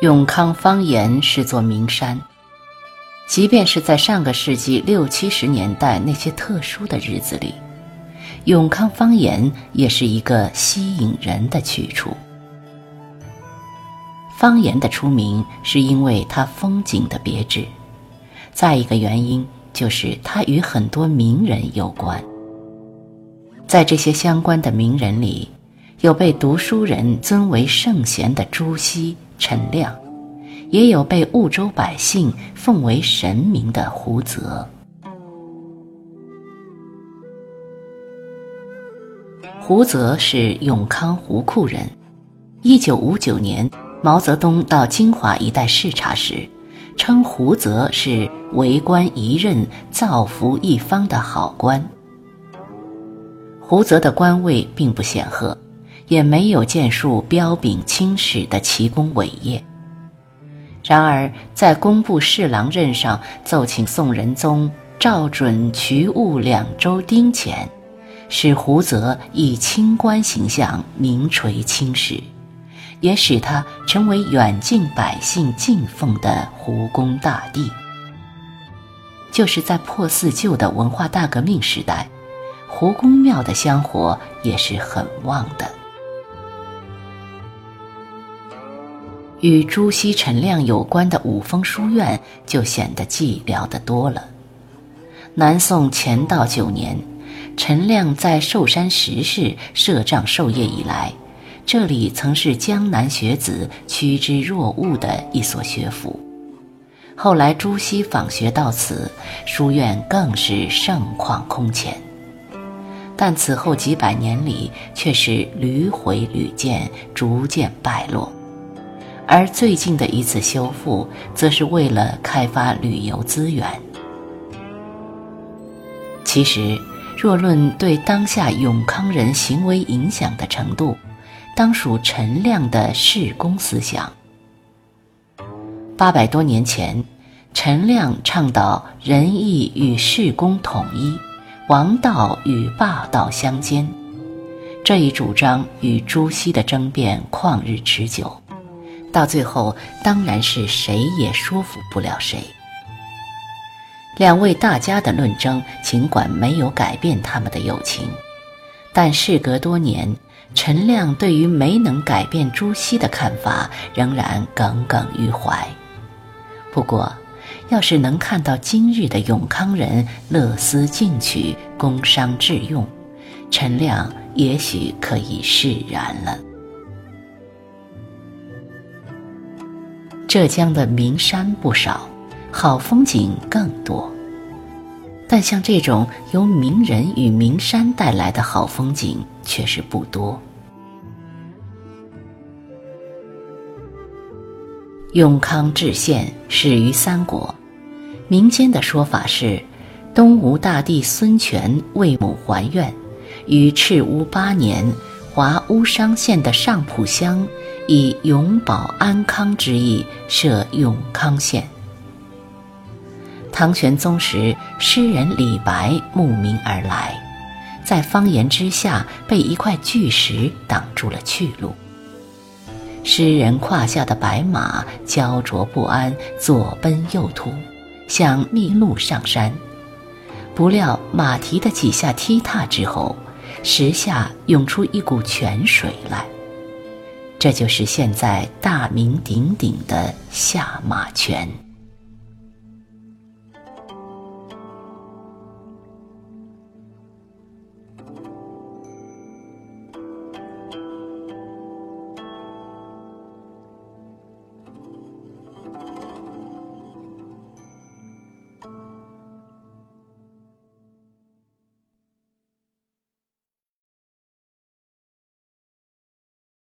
永康方言是座名山，即便是在上个世纪六七十年代那些特殊的日子里，永康方言也是一个吸引人的去处。方言的出名是因为它风景的别致，再一个原因就是它与很多名人有关。在这些相关的名人里，有被读书人尊为圣贤的朱熹。陈亮，也有被婺州百姓奉为神明的胡泽。胡泽是永康湖库人。一九五九年，毛泽东到金华一带视察时，称胡泽是为官一任、造福一方的好官。胡泽的官位并不显赫。也没有建树彪炳青史的奇功伟业。然而，在工部侍郎任上奏请宋仁宗照准衢务两州丁前，使胡泽以清官形象名垂青史，也使他成为远近百姓敬奉的胡公大帝。就是在破四旧的文化大革命时代，胡公庙的香火也是很旺的。与朱熹、陈亮有关的五峰书院就显得寂寥得多了。南宋乾道九年，陈亮在寿山石室设帐授业以来，这里曾是江南学子趋之若鹜的一所学府。后来朱熹访学到此，书院更是盛况空前。但此后几百年里，却是屡毁屡建，逐渐败落。而最近的一次修复，则是为了开发旅游资源。其实，若论对当下永康人行为影响的程度，当属陈亮的士公思想。八百多年前，陈亮倡导仁义与士公统一，王道与霸道相兼，这一主张与朱熹的争辩旷日持久。到最后，当然是谁也说服不了谁。两位大家的论争，尽管没有改变他们的友情，但事隔多年，陈亮对于没能改变朱熹的看法，仍然耿耿于怀。不过，要是能看到今日的永康人乐思进取、工商致用，陈亮也许可以释然了。浙江的名山不少，好风景更多，但像这种由名人与名山带来的好风景却是不多。永康治县始于三国，民间的说法是，东吴大帝孙权为母还愿，于赤乌八年，华乌商县的上浦乡。以永保安康之意设永康县。唐玄宗时，诗人李白慕名而来，在方言之下被一块巨石挡住了去路。诗人胯下的白马焦灼不安，左奔右突，想逆路上山。不料马蹄的几下踢踏之后，石下涌出一股泉水来。这就是现在大名鼎鼎的下马泉。